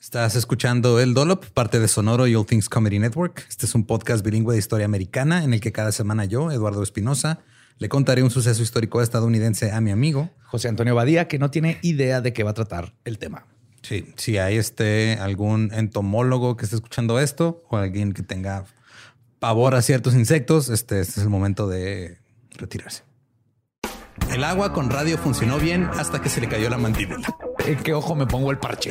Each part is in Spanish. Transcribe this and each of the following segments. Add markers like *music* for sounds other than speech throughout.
Estás escuchando El Dolop, parte de Sonoro y All Things Comedy Network. Este es un podcast bilingüe de historia americana en el que cada semana yo, Eduardo Espinosa, le contaré un suceso histórico estadounidense a mi amigo José Antonio Badía, que no tiene idea de qué va a tratar el tema. Sí, si hay este algún entomólogo que esté escuchando esto o alguien que tenga pavor a ciertos insectos, este, este es el momento de retirarse. El agua con radio funcionó bien hasta que se le cayó la mandíbula. ¿En qué ojo me pongo el parche?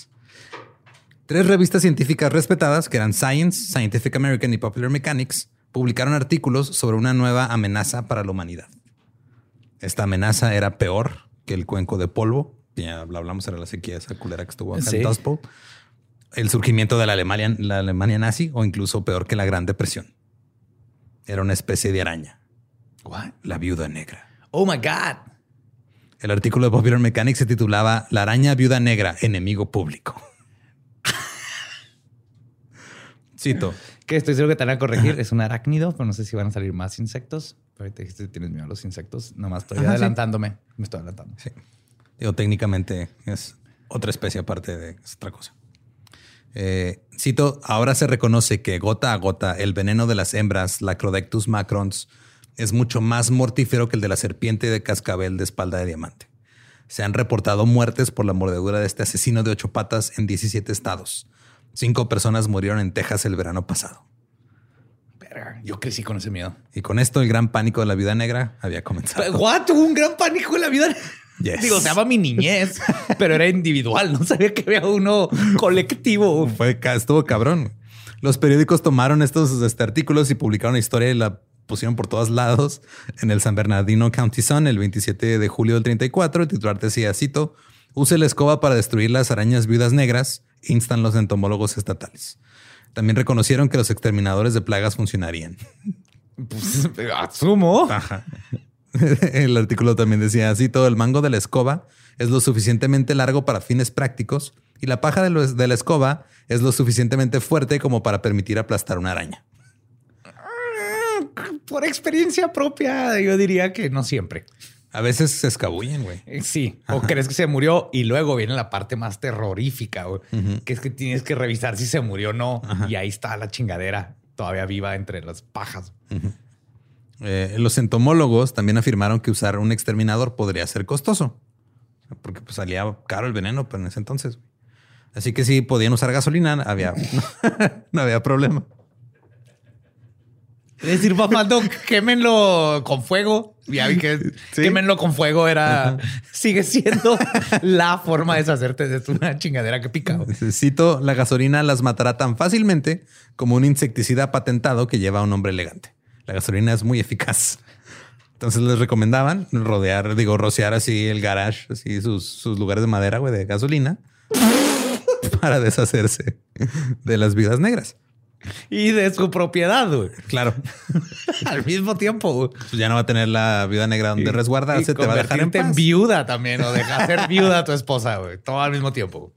Tres revistas científicas respetadas, que eran Science, Scientific American y Popular Mechanics, publicaron artículos sobre una nueva amenaza para la humanidad. Esta amenaza era peor que el cuenco de polvo. Ya hablamos, era la sequía esa culera que estuvo acá Sí. en Dust Bowl. El surgimiento de la Alemania, la Alemania nazi o incluso peor que la Gran Depresión. Era una especie de araña, What? la viuda negra. Oh my God. El artículo de Popular Mechanics se titulaba La araña viuda negra, enemigo público. Cito. *laughs* Que estoy seguro que te van a corregir. Es un arácnido, pero no sé si van a salir más insectos. Pero ahorita dijiste que tienes miedo a los insectos. Nomás estoy Ajá, sí. adelantándome. Me estoy adelantando. Sí. Digo, técnicamente es otra especie aparte de es otra cosa. Eh, cito, ahora se reconoce que gota a gota el veneno de las hembras Lacrodectus macrons es mucho más mortífero que el de la serpiente de cascabel de espalda de diamante. Se han reportado muertes por la mordedura de este asesino de ocho patas en 17 estados. Cinco personas murieron en Texas el verano pasado. Yo crecí con ese miedo. Y con esto el gran pánico de la vida negra había comenzado. What? Un gran pánico en la vida. Yes. Digo, se llama mi niñez, pero era individual. No sabía que había uno colectivo. Fue, estuvo cabrón. Los periódicos tomaron estos este, artículos y publicaron la historia y la pusieron por todos lados en el San Bernardino County Sun el 27 de julio del 34. El titular decía, cito, use la escoba para destruir las arañas viudas negras, instan los entomólogos estatales. También reconocieron que los exterminadores de plagas funcionarían. *laughs* Pues, asumo. Ajá. *laughs* El artículo también decía así, todo el mango de la escoba es lo suficientemente largo para fines prácticos y la paja de, los- de la escoba es lo suficientemente fuerte como para permitir aplastar una araña. Por experiencia propia, yo diría que no siempre. A veces se escabullen, güey. Eh, Sí. O crees que se murió y luego viene la parte más terrorífica, güey, que es que tienes que revisar si se murió o no. Y ahí está la chingadera todavía viva entre las pajas. Eh, los entomólogos también afirmaron que usar un exterminador podría ser costoso, porque pues, salía caro el veneno pero en ese entonces. Así que si podían usar gasolina, había, *laughs* no había problema. Es decir, papá, no, quémenlo con fuego. Ya vi que *laughs* Sí. quémenlo con fuego era, sigue siendo *laughs* la forma de deshacerte de una chingadera que pica. Cito, la gasolina las matará tan fácilmente como un insecticida patentado que lleva un nombre elegante. La gasolina es muy eficaz. Entonces les recomendaban rodear, digo, rociar así el garage, así sus, sus lugares de madera, güey, de gasolina *laughs* para deshacerse de las vidas negras. *laughs* Y de su propiedad, güey. Claro, *laughs* Al mismo tiempo, güey. pues ya no va a tener la viuda negra donde resguardarse, Y te va a dejar en paz. viuda también, o dejar ser *laughs* viuda a tu esposa, güey. Todo al mismo tiempo. güey.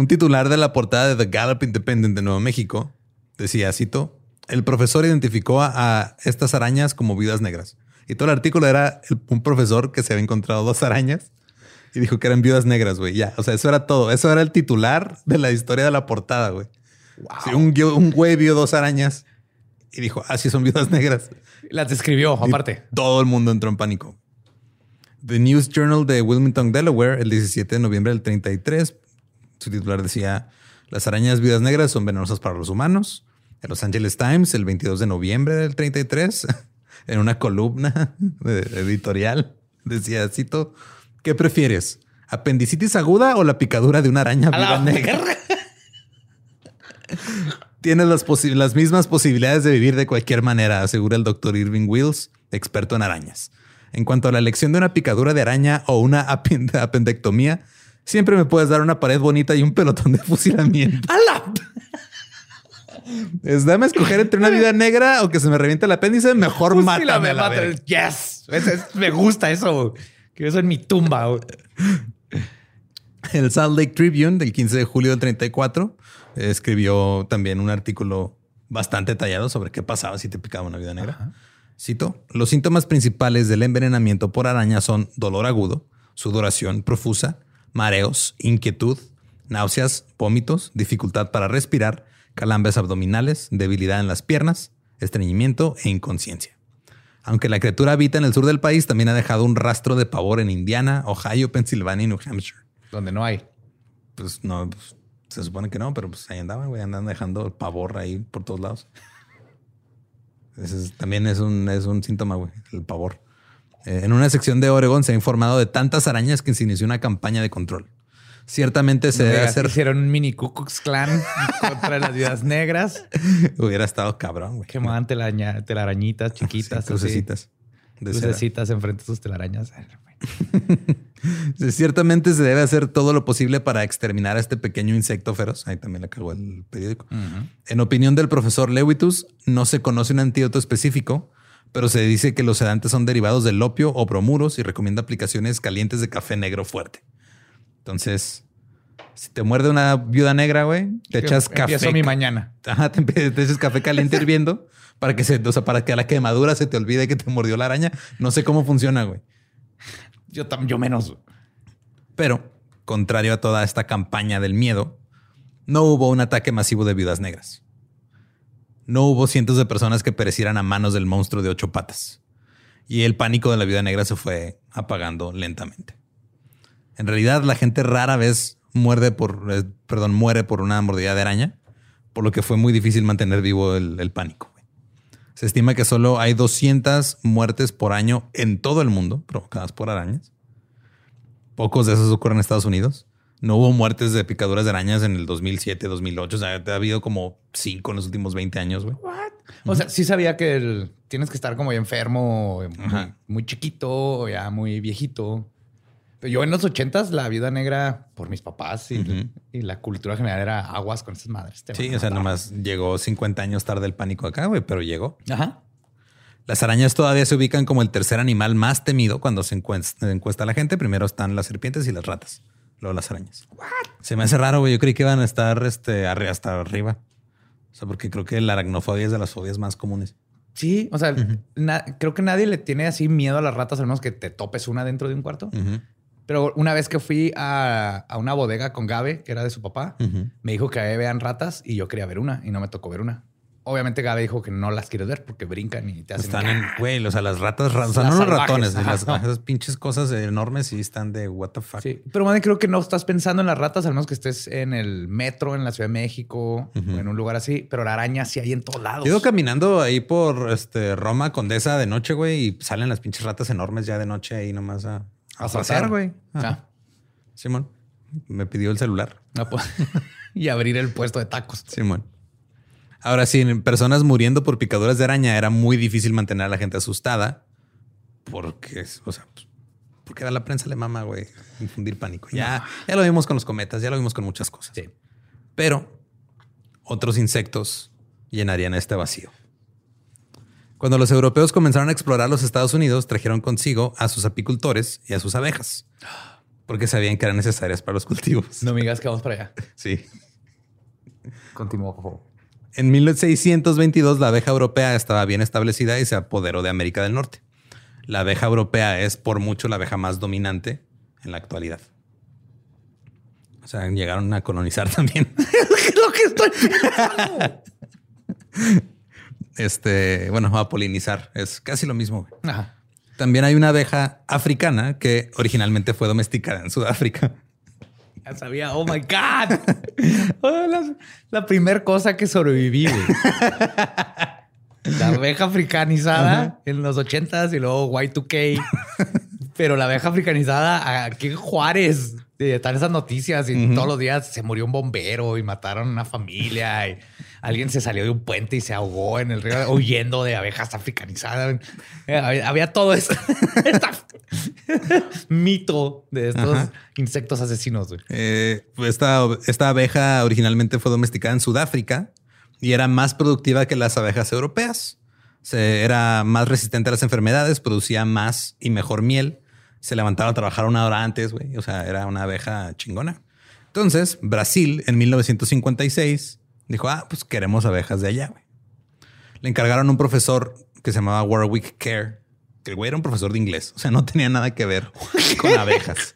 Un titular de la portada de The Gallup Independent de Nuevo México decía, cito, el profesor identificó a, a estas arañas como viudas negras. Y todo el artículo era el- un profesor que se había encontrado dos arañas y dijo que eran viudas negras, güey. Ya, o sea, eso era todo. Eso era el titular de la historia de la portada, güey. Sí, un, güey vio dos arañas y dijo, así son viudas negras. Las describió, Y aparte. Todo el mundo entró en pánico. The News Journal de Wilmington, Delaware, el 17 de noviembre del 33, su titular decía, las arañas viudas negras son venenosas para los humanos. En Los Angeles Times, el 22 de noviembre del 33, *laughs* en una columna *laughs* de- editorial, decía, cito, ¿qué prefieres? ¿Apendicitis aguda o la picadura de una araña A la viuda negra? Tienes las, mismas posibilidades de vivir de cualquier manera, asegura el doctor Irving Wills, experto en arañas. En cuanto a la elección de una picadura de araña o una apen- apendectomía, siempre me puedes dar una pared bonita y un pelotón de fusilamiento. *laughs* A la... Es dame escoger entre una vida negra o que se me reviente el apéndice, mejor mátame a la verga. Yes. Es- es- me gusta eso. Que eso en mi tumba. El Salt Lake Tribune del 15 de julio del 34 eh, escribió también un artículo bastante detallado sobre qué pasaba si te picaba una vida negra. Cito, los síntomas principales del envenenamiento por araña son dolor agudo, sudoración profusa, mareos, inquietud, náuseas, vómitos, dificultad para respirar, calambres abdominales, debilidad en las piernas, estreñimiento e inconsciencia. Aunque la criatura habita en el sur del país, también ha dejado un rastro de pavor en Indiana, Ohio, Pensilvania y New Hampshire. Donde no hay. Pues no, pues, se supone que no, pero pues ahí andaban, güey, andan dejando el pavor ahí por todos lados. Ese es- también es un, es un síntoma, güey, el pavor. Eh, en una sección de Oregon se ha informado de tantas arañas que se inició una campaña de control. Ciertamente se debe hacer. Hicieron un mini Ku Klux Klan *laughs* contra las vidas negras. *laughs* Hubiera estado cabrón, güey. Quemaban telaraña- telarañitas *laughs* Sí, chiquitas. así. crucecitas. de cera. Lucecitas enfrente de sus telarañas. Sí, *laughs* Ciertamente se debe hacer todo lo posible para exterminar a este pequeño insecto feroz. Ahí también le cagó el periódico. En opinión del profesor Lewitus, no se conoce un antídoto específico, pero se dice que los sedantes son derivados del opio o bromuros y recomienda aplicaciones calientes de café negro fuerte. Entonces, si te muerde una viuda negra, güey, te echas café. Empiezo mi mañana. Ajá, te, te echas café caliente hirviendo para que se, o sea, para que a la quemadura se te olvide que te mordió la araña. No sé cómo funciona, güey. Yo, yo menos. Pero, contrario a toda esta campaña del miedo, no hubo un ataque masivo de viudas negras. No hubo cientos de personas que perecieran a manos del monstruo de ocho patas. Y el pánico de la viuda negra se fue apagando lentamente. En realidad, la gente rara vez muerde por, eh, perdón, muere por una mordida de araña, por lo que fue muy difícil mantener vivo el pánico. Se estima que solo hay 200 muertes por año en todo el mundo provocadas por arañas. Pocos de esos ocurren en Estados Unidos. No hubo muertes de picaduras de arañas en el 2007, 2008. O sea, ha habido como cinco en los últimos 20 años, güey. O sea, sí sabía que el- tienes que estar como ya enfermo, muy, muy chiquito, o ya muy viejito. Yo en los ochentas, la vida negra por mis papás y, la cultura general era aguas con esas madres. te Sí, o sea, nomás llegó 50 años tarde el pánico acá, güey, pero llegó. Ajá. Las arañas todavía se ubican como el tercer animal más temido cuando se encuesta, encuesta a la gente. Primero están las serpientes y las ratas, luego las arañas. Se me hace raro, güey. Yo creí que iban a estar este, hasta arriba. O sea, porque creo que la aracnofobia es de las fobias más comunes. Sí, o sea, creo que nadie le tiene así miedo a las ratas, al menos que te topes una dentro de un cuarto. Pero una vez que fui a, a una bodega con Gabe, que era de su papá, me dijo que ahí vean ratas y yo quería ver una y no me tocó ver una. Obviamente Gabe dijo que no las quieres ver porque brincan y te hacen... Están en, güey, o sea, las ratas, ra- o no los salvajes, ratones, ajá, las, no. esas pinches cosas enormes y están de what the fuck. Sí, pero más creo que no estás pensando en las ratas, al menos que estés en el metro, en la Ciudad de México, o en un lugar así, pero la araña sí hay en todos lados. Yo iba caminando ahí por este Roma Condesa de noche, güey, y salen las pinches ratas enormes ya de noche ahí nomás a, a pasear. güey. Ah, Simón, me pidió el celular. no, pues, *laughs* y abrir el puesto de tacos. Simón. Ahora, sí, en personas muriendo por picaduras de araña era muy difícil mantener a la gente asustada porque, o sea, pues, porque a la prensa le mama, güey, infundir pánico. Ya, ya lo vimos con los cometas, ya lo vimos con muchas cosas. Sí. Pero otros insectos llenarían este vacío. Cuando los europeos comenzaron a explorar los Estados Unidos, trajeron consigo a sus apicultores y a sus abejas, porque sabían que eran necesarias para los cultivos. No me digas que vamos para allá. *laughs* Sí. Continúa, por favor. En 1622 la abeja europea estaba bien establecida y se apoderó de América del Norte. La abeja europea es por mucho la abeja más dominante en la actualidad. O sea, llegaron a colonizar *laughs* también. *laughs* es lo que estoy Este, bueno, a polinizar. Es casi lo mismo. Ajá. También hay una abeja africana que originalmente fue domesticada en Sudáfrica. Ya sabía. Oh my God. *laughs* Oh, la, la primer cosa que sobreviví. La abeja africanizada en los ochentas y luego Y2K. Pero la abeja africanizada aquí en Juárez. Están esas noticias y todos los días se murió un bombero y mataron a una familia y alguien se salió de un puente y se ahogó en el río huyendo de abejas africanizadas. Eh, Había, había todo. *laughs* Esta- mito de estos Ajá. insectos asesinos. Eh, esta, esta abeja originalmente fue domesticada en Sudáfrica y era más productiva que las abejas europeas. Se, era más resistente a las enfermedades, producía más y mejor miel. Se levantaba a trabajar una hora antes, güey. O sea, era una abeja chingona. Entonces, Brasil en 1956 dijo, ah, pues queremos abejas de allá, güey. Le encargaron un profesor que se llamaba Warwick Kerr, que el güey era un profesor de inglés. O sea, no tenía nada que ver *laughs* con abejas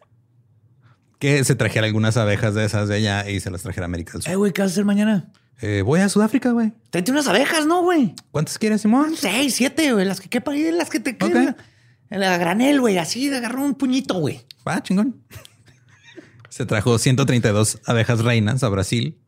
que se trajera algunas abejas de esas de allá y se las trajera a América del Eh, Sur. güey, ¿qué vas a hacer mañana? Eh, voy a Sudáfrica, güey. Tráete unas abejas, ¿no, güey? ¿Cuántas quieres, Simón? Seis, siete, güey. Las que quepan ahí, las que te quedan. En la granel, güey. Así, agarró un puñito, güey. Va, chingón. Se trajo 132 abejas reinas a Brasil.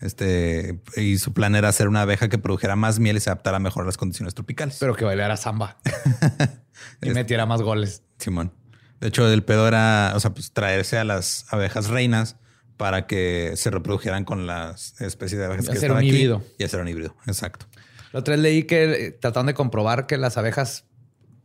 Este, y su plan era hacer una abeja que produjera más miel y se adaptara mejor a las condiciones tropicales. Pero que bailara samba. *laughs* y metiera más goles. Simón. De hecho, el pedo era, o sea, pues traerse a las abejas reinas para que se reprodujeran con las especies de abejas Y que hacer estaban un aquí híbrido. y hacer un híbrido. Exacto. La otra vez leí que eh, trataron de comprobar que las abejas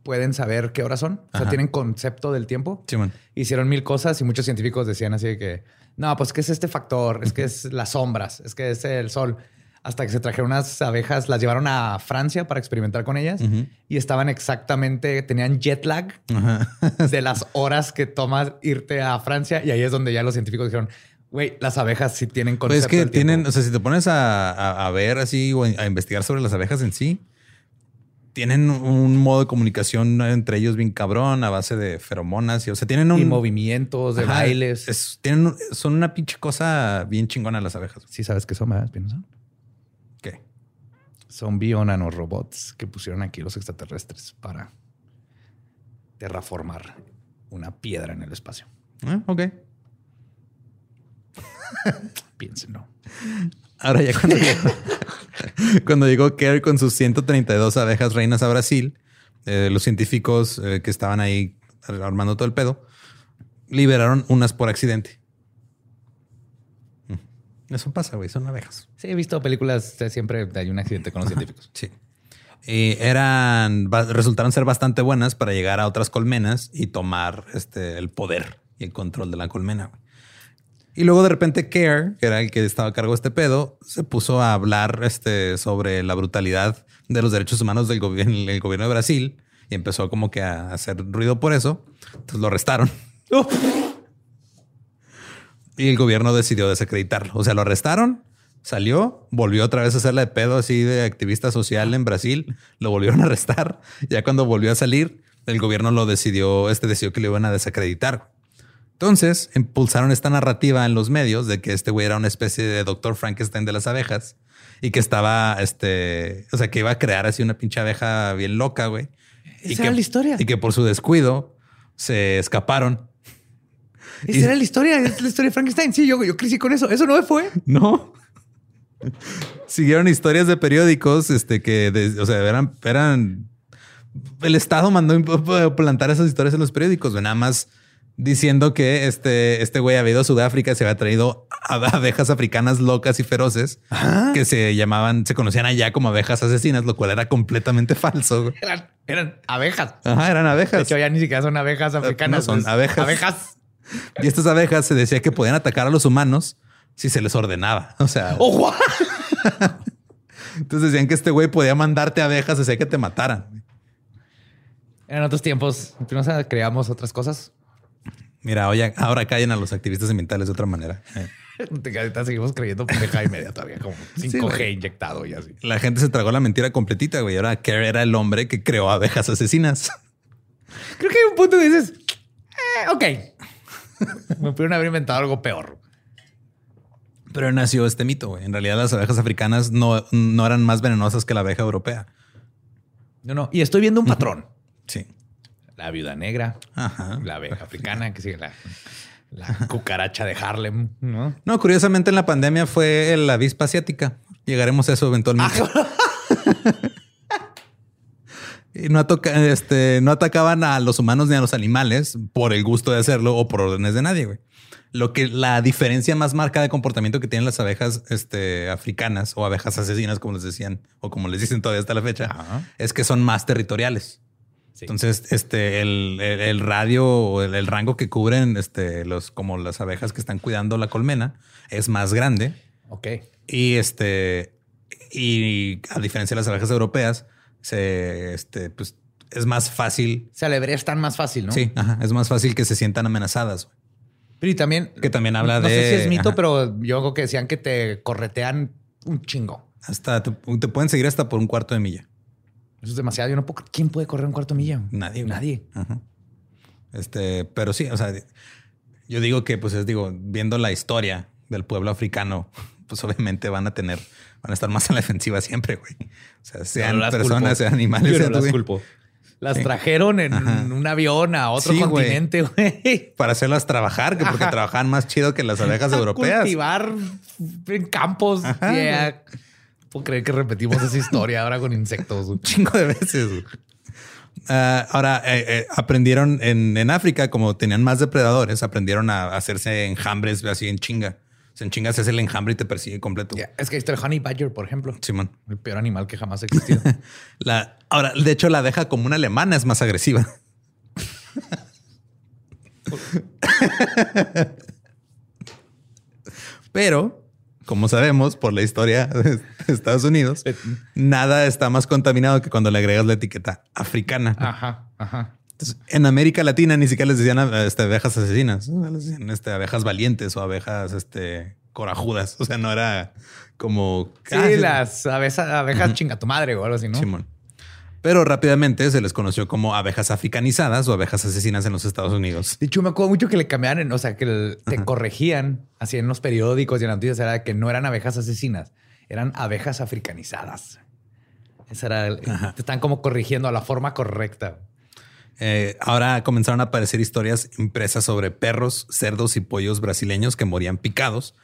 pueden saber qué horas son. O sea, tienen concepto del tiempo. Simón. Hicieron mil cosas y muchos científicos decían así de que no, pues que es este factor, es que es las sombras, es que es el sol. Hasta que se trajeron unas abejas, las llevaron a Francia para experimentar con ellas y estaban exactamente, tenían jet lag Ajá. *laughs* de las horas que toma irte a Francia. Y ahí es donde ya los científicos dijeron, güey, las abejas sí tienen Pues concepto es que del tiempo". tienen, o sea, si te pones a, a- a ver así o a investigar sobre las abejas en sí, tienen un modo de comunicación entre ellos bien cabrón a base de feromonas y, o sea, tienen un y movimientos de Ajá, bailes. es- tienen, son una pinche cosa bien chingona las abejas. Sí sabes qué son, ¿verdad, Espinosa? ¿Qué? Son bionanorobots que pusieron aquí los extraterrestres para terraformar una piedra en el espacio. Ah, ok. *laughs* Piénsenlo. Ahora ya cuando *laughs* *laughs* cuando llegó Kerr con sus 132 abejas reinas a Brasil, eh, los científicos eh, que estaban ahí armando todo el pedo, liberaron unas por accidente. Mm. Eso pasa, güey, son abejas. Sí, he visto películas, siempre hay un accidente con los científicos. *laughs* Sí. Y eran, resultaron ser bastante buenas para llegar a otras colmenas y tomar este, el poder y el control de la colmena. güey. Y luego de repente Care, que era el que estaba a cargo de este pedo, se puso a hablar este, sobre la brutalidad de los derechos humanos del gobierno, el gobierno de Brasil y empezó como que a hacer ruido por eso. Entonces lo arrestaron. Y el gobierno decidió desacreditarlo. O sea, lo arrestaron, salió, volvió otra vez a hacerle de pedo así de activista social en Brasil, lo volvieron a arrestar. Ya cuando volvió a salir, el gobierno lo decidió, este decidió que lo iban a desacreditar. Entonces impulsaron esta narrativa en los medios de que este güey era una especie de doctor Frankenstein de las abejas y que estaba, este, o sea, que iba a crear así una pinche abeja bien loca, güey. Esa y que, era la historia. Y que por su descuido se escaparon. Esa Y- era la historia, es la historia de Frankenstein. Sí, yo, yo crecí con eso. Eso no me fue. No. Siguieron historias de periódicos, este, que, de- o sea, eran, eran, el Estado mandó plantar esas historias en los periódicos, nada más diciendo que este, este güey había ido a Sudáfrica, se había traído abejas africanas locas y feroces que se llamaban, se conocían allá como abejas asesinas, lo cual era completamente falso. Eran, eran abejas. Ajá, eran De abejas. hecho, ya ni siquiera son abejas africanas. no, son abejas. Abejas. Y estas abejas se decía que podían atacar a los humanos si se les ordenaba. O sea, *laughs* ¡Oh, entonces decían que este güey podía mandarte abejas, decía que te mataran. En otros tiempos, no creamos otras cosas. Mira, oye, ahora callen a los activistas ambientales de otra manera. Eh, *laughs* Ahorita seguimos creyendo pendeja y media todavía, como 5G güey. inyectado y así. La gente se tragó la mentira completita, güey. Ahora Kerr era el hombre que creó abejas asesinas. Creo que hay un punto que dices, eh, ok. *laughs* Me pudieron haber inventado algo peor. Pero nació este mito, güey. En realidad las abejas africanas no, no eran más venenosas que la abeja europea. No, no. Y estoy viendo un patrón. Sí. La viuda negra, Ajá. la abeja africana, que sigue la, la cucaracha de Harlem, ¿no? No, curiosamente en la pandemia fue la avispa asiática. Llegaremos a eso eventualmente. *laughs* Y no, atoca- este, no atacaban a los humanos ni a los animales por el gusto de hacerlo o por órdenes de nadie, güey. Lo que la diferencia más marcada de comportamiento que tienen las abejas este, africanas o abejas asesinas, como les decían, o como les dicen todavía hasta la fecha, Ajá. es que son más territoriales. Sí. Entonces, este, el, el- el radio o el, el rango que cubren, este, los, como las abejas que están cuidando la colmena, es más grande. ok. Y este, y a diferencia de las abejas europeas, se, este, pues es más fácil. Se alebre tan más fácil, ¿no? Sí, ajá, es más fácil que se sientan amenazadas. Pero y también. Que también habla no de. sé si es mito, ajá, pero yo creo que decían que te corretean un chingo. hasta te, te pueden seguir hasta por un cuarto de milla. Eso es demasiado. Yo no puedo. ¿Quién puede correr un cuarto de milla? Nadie. Nadie. Ajá. Este, pero sí, o sea, yo digo que, pues es digo, viendo la historia del pueblo africano, *laughs* pues obviamente van a tener, van a estar más en la defensiva siempre, güey. O sea, sean No personas, culpo. sean animales, Yo no las culpo. Las Sí. trajeron en Ajá. un avión a otro Sí, continente, güey. para hacerlas trabajar, que porque Ajá. trabajan más chido que las abejas *laughs* A europeas. Cultivar en campos. Ajá, Yeah. Puedo creer que repetimos esa historia ahora con insectos. güey. *laughs* chingo de veces. Ah, ahora eh, eh, aprendieron en, en África, como tenían más depredadores, aprendieron a hacerse enjambres así en chinga. O sea, en chinga se hace el enjambre y te persigue completo. Yeah. Es que ahí está el honey badger, por ejemplo. Simón. El peor animal que jamás ha existido. *laughs* La, ahora, de hecho, la abeja común alemana es más agresiva. *laughs* Pero, como sabemos por la historia *laughs* de Estados Unidos, nada está más contaminado que cuando le agregas la etiqueta africana. ajá, ajá. Entonces, en América Latina ni siquiera les decían este, abejas asesinas, les decían este, abejas valientes o abejas este, corajudas. O sea, no era como... Sí, Ah, las abejas, abejas chinga tu madre o algo así, ¿no? Simón. Pero rápidamente se les conoció como abejas africanizadas o abejas asesinas en los Estados Unidos. De hecho, me acuerdo mucho que le cambiaban, o sea, que el- te corregían así en los periódicos y en las noticias, era que no eran abejas asesinas, eran abejas africanizadas. Esa era, el- te están como corrigiendo a la forma correcta. Eh, ahora comenzaron a aparecer historias impresas sobre perros, cerdos y pollos brasileños que morían picados.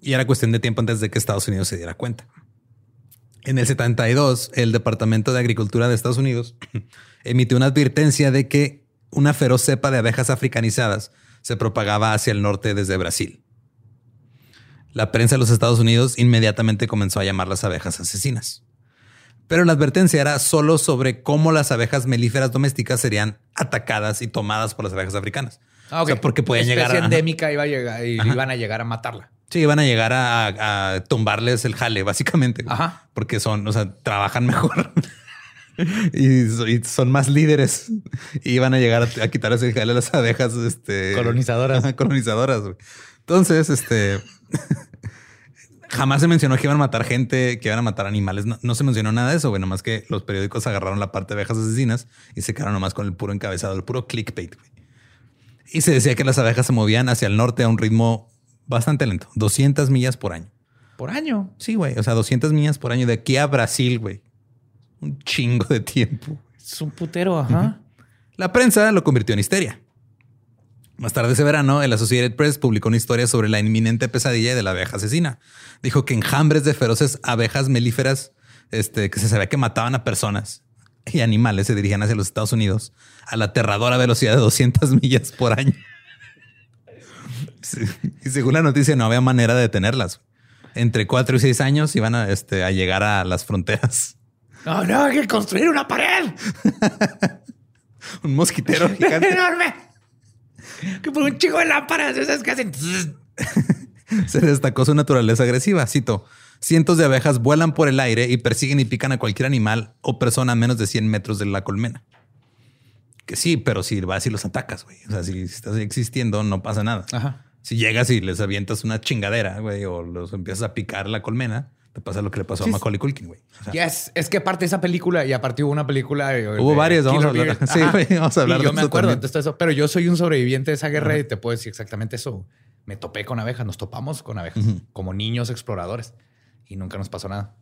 Y era cuestión de tiempo antes de que Estados Unidos se diera cuenta. En el 72, el Departamento de Agricultura de Estados Unidos *clears throat* emitió una advertencia de que una feroz cepa de abejas africanizadas se propagaba hacia el norte desde Brasil. La prensa de los Estados Unidos inmediatamente comenzó a llamar las abejas asesinas. Pero la advertencia era solo sobre cómo las abejas melíferas domésticas serían atacadas y tomadas por las abejas africanas. Ah, O sea, porque pueden llegar a... endémica iba a llegar y iban a llegar a matarla. Sí, van a llegar a, a tumbarles el jale, básicamente. Ajá. Porque son, o sea, trabajan mejor. *laughs* y, so- y son más líderes. Y van a llegar a, a quitarles el jale a las abejas este, Colonizadoras. *laughs* Colonizadoras. Entonces, este... *laughs* Jamás se mencionó que iban a matar gente, que iban a matar animales. No, no se mencionó nada de eso, güey. Nomás que los periódicos agarraron la parte de abejas asesinas y se quedaron nomás con el puro encabezado, el puro clickbait. Y se decía que las abejas se movían hacia el norte a un ritmo bastante lento, 200 millas por año. Por año. Sí, güey. O sea, 200 millas por año de aquí a Brasil, güey. Un chingo de tiempo. Es un putero, ajá. La prensa lo convirtió en histeria. Más tarde ese verano, el Associated Press publicó una historia sobre la inminente pesadilla de la abeja asesina. Dijo que enjambres de feroces abejas melíferas este, que se sabía que mataban a personas y animales se dirigían hacia los Estados Unidos a la aterradora velocidad de 200 millas por año. *laughs* Y según la noticia, no había manera de detenerlas. Entre 4 y 6 años iban a, este, a llegar a las fronteras. No, no, hay que construir una pared *laughs* Un mosquitero *laughs* gigante. enorme. Que por un chico de lámparas esas que hacen. Se destacó su naturaleza agresiva. Cito: Cientos de abejas vuelan por el aire y persiguen y pican a cualquier animal o persona a menos de 100 metros de la colmena. Que sí, pero si vas y los atacas, güey. O sea, si estás existiendo, no pasa nada. Ajá. Si llegas y les avientas una chingadera, güey, o los empiezas a picar la colmena, te pasa lo que le pasó Sí, a Macaulay Culkin, güey. O sea, Yes, es que aparte de esa película y aparte hubo una película. eh, Hubo de varias, vamos a hablar- *laughs* sí, güey, vamos a hablar de yo me acuerdo de eso, pero yo soy un sobreviviente de esa guerra y te puedo decir exactamente eso. Me topé con abejas, nos topamos con abejas como niños exploradores y nunca nos pasó nada.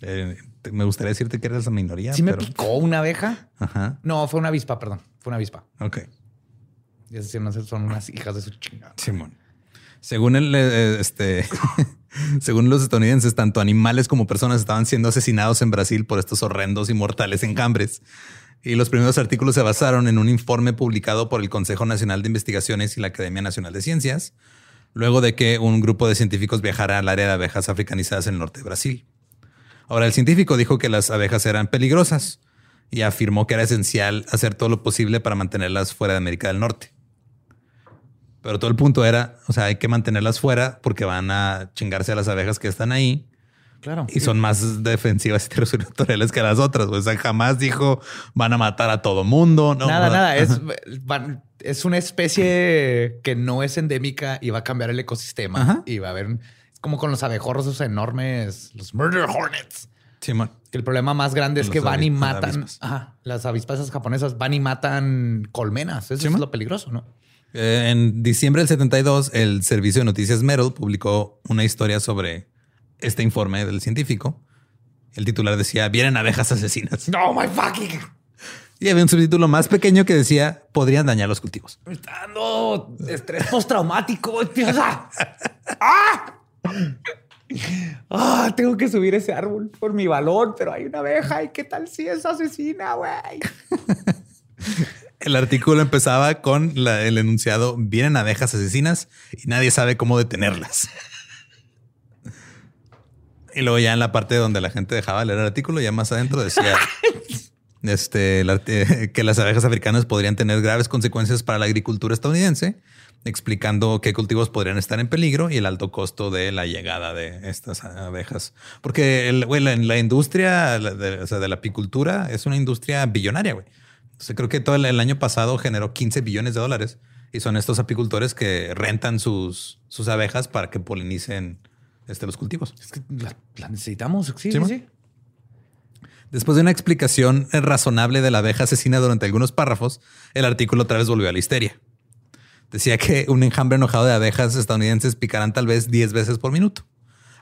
eh, te- me gustaría decirte que eres la minoría. ¿Sí me pero... picó una abeja? Ajá. No, fue una avispa, perdón. Fue una avispa. Ok. Y esas son unas hijas de su chingada. Simón. Según el, eh, este, *laughs* según los estadounidenses, tanto animales como personas estaban siendo asesinados en Brasil por estos horrendos y mortales enjambres. Y los primeros artículos se basaron en un informe publicado por el Consejo Nacional de Investigaciones y la Academia Nacional de Ciencias, luego de que un grupo de científicos viajara al área de abejas africanizadas en el norte de Brasil. Ahora, el científico dijo que las abejas eran peligrosas y afirmó que era esencial hacer todo lo posible para mantenerlas fuera de América del Norte. Pero todo el punto era, o sea, hay que mantenerlas fuera porque van a chingarse a las abejas que están ahí Claro. y son más defensivas y territoriales que las otras. O sea, jamás dijo van a matar a todo mundo. No, nada, nada. Es, *laughs* van- es una especie que no es endémica y va a cambiar el ecosistema. Ajá. Y va a haber, es como con los abejorros esos enormes, los murder hornets. Que el problema más grande es Los que van y matan. avispas. Ajá, las avispas esas japonesas van y matan colmenas. Eso Sí, es man. lo peligroso, ¿no? Eh, en diciembre del 72, el servicio de noticias Metal publicó una historia sobre este informe del científico. El titular decía, vienen abejas asesinas. No, my fucking. Y había un subtítulo más pequeño que decía, podrían dañar los cultivos. Me está dando estrés postraumático. ¡Ah! Ah, tengo que subir ese árbol por mi balón, pero hay una abeja. ¿Y qué tal si es asesina, güey? El artículo empezaba con la- el enunciado, vienen abejas asesinas y nadie sabe cómo detenerlas. Y luego ya en la parte donde la gente dejaba de leer el artículo, ya más adentro decía *laughs* este, arte- que las abejas africanas podrían tener graves consecuencias para la agricultura estadounidense, explicando qué cultivos podrían estar en peligro y el alto costo de la llegada de estas abejas. Porque el, güey, la, la industria de, o sea, de la apicultura es una industria billonaria, güey. Entonces, creo que todo el, año pasado generó 15 billones de dólares y son estos apicultores que rentan sus, sus abejas para que polinicen este, los cultivos. Es que la, la necesitamos. Sí, Sí, sí. Después de una explicación razonable de la abeja asesina durante algunos párrafos, el artículo otra vez volvió a la histeria. Decía que un enjambre enojado de abejas estadounidenses picarán tal vez 10 veces por minuto.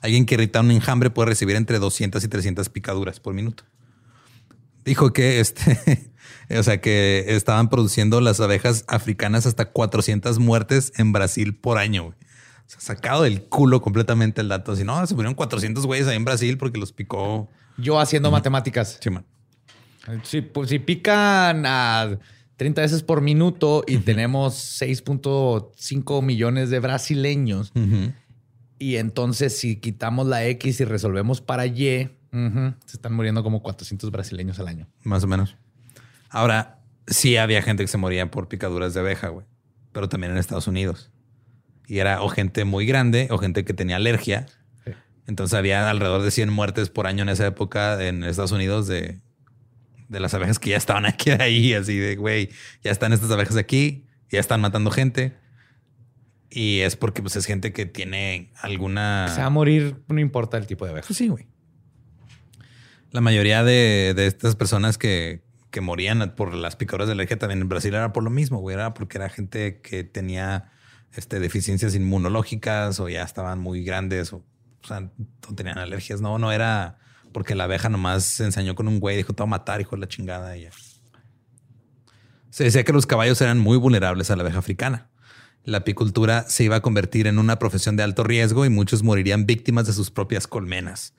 Alguien que irrita un enjambre puede recibir entre 200 y 300 picaduras por minuto. Dijo que este, o sea, que estaban produciendo las abejas africanas hasta 400 muertes en Brasil por año. güey. O sea, sacado del culo completamente el dato. Si no, se murieron 400 güeyes ahí en Brasil porque los picó. Yo haciendo matemáticas. Sí, man. Si, pues, si pican a 30 veces por minuto y tenemos 6.5 millones de brasileños, Ujú. y entonces si quitamos la X y resolvemos para Y, se están muriendo como 400 brasileños al año. Más o menos. Ahora, sí había gente que se moría por picaduras de abeja, güey. Pero también en Estados Unidos. Y era o gente muy grande o gente que tenía alergia. Entonces había alrededor de 100 muertes por año en esa época en Estados Unidos de, de las abejas que ya estaban *laughs* aquí ahí, así de, güey, ya están estas abejas aquí, ya están matando gente. Y es porque pues, es gente que tiene alguna... Se va a morir, no importa el tipo de abeja. Pues sí, güey. La mayoría de, de estas personas que, que morían por las picaduras de alergia también en Brasil era por lo mismo, güey. Era porque era gente que tenía este, deficiencias inmunológicas o ya estaban muy grandes o, o no tenían alergias. No, no era porque la abeja nomás se ensañó con un güey, dijo, te voy a matar, hijo de la chingada. Y ya. Se decía que los caballos eran muy vulnerables a la abeja africana. La apicultura se iba a convertir en una profesión de alto riesgo y muchos morirían víctimas de sus propias colmenas.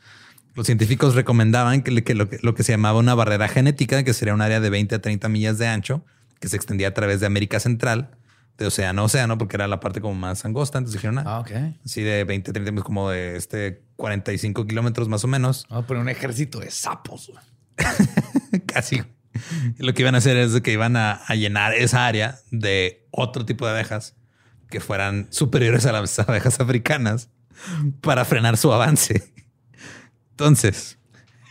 Los científicos recomendaban que, que lo, que lo que se llamaba una barrera genética, que sería un área de 20 a 30 millas de ancho, que se extendía a través de América Central, de océano a océano, porque era la parte como más angosta. Entonces dijeron, ah, Ah, ok. así de 20, 30, pues como de este 45 kilómetros más o menos. Vamos a poner un ejército de sapos. *laughs* Casi. Lo que iban a hacer es que iban a, a llenar esa área de otro tipo de abejas que fueran superiores a las abejas *laughs* africanas para frenar su avance. Entonces,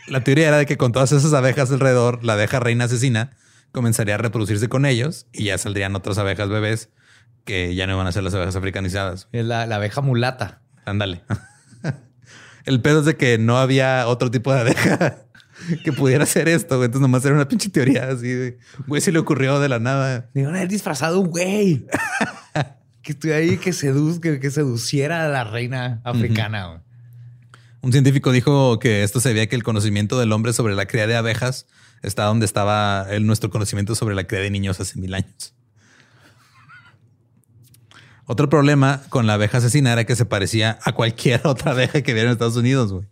la teoría era de que con todas esas abejas alrededor, la abeja reina asesina comenzaría a reproducirse con ellos y ya saldrían otras abejas bebés que ya no iban a ser las abejas africanizadas. Es la, la abeja mulata. Ándale. *laughs* El pedo es de que no había otro tipo de abeja *laughs* que pudiera hacer esto. güey. Entonces nomás era una pinche teoría así de, güey, se le ocurrió de la nada. Debieron haber disfrazado un güey. *laughs* que estuviera ahí que seduzca, que seduciera a la reina africana. güey. Un científico dijo que esto se veía que el conocimiento del hombre sobre la cría de abejas está donde estaba nuestro conocimiento sobre la cría de niños hace mil años. Otro problema con la abeja asesina era que se parecía a cualquier *laughs* otra abeja que viera en Estados Unidos. güey.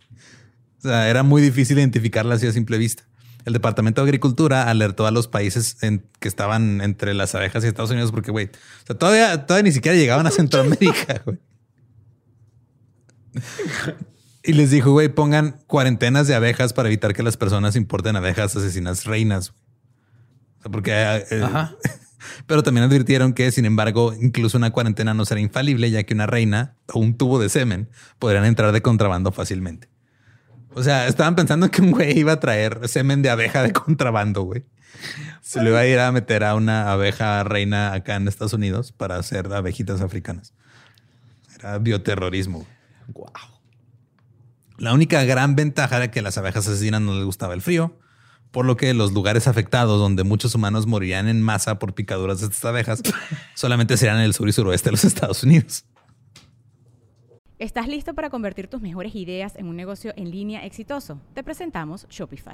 O sea, era muy difícil identificarla así a simple vista. El Departamento de Agricultura alertó a los países que estaban entre las abejas y Estados Unidos porque, güey, o sea, todavía, todavía ni siquiera llegaban a *laughs* Centroamérica, güey. Y les dijo, güey, pongan cuarentenas de abejas para evitar que las personas importen abejas asesinas reinas. O sea, porque... eh, Ajá. *laughs* Pero también advirtieron que, sin embargo, incluso una cuarentena no será infalible, ya que una reina o un tubo de semen podrían entrar de contrabando fácilmente. O sea, estaban pensando que un güey iba a traer semen de abeja de contrabando, güey. Se le iba a ir a meter a una abeja reina acá en Estados Unidos para hacer abejitas africanas. Era bioterrorismo. Wow. La única gran ventaja era que a las abejas asesinas no les gustaba el frío, por lo que los lugares afectados donde muchos humanos morirían en masa por picaduras de estas abejas *laughs* solamente serían en el sur y suroeste de los Estados Unidos. ¿Estás listo para convertir tus mejores ideas en un negocio en línea exitoso? Te presentamos Shopify.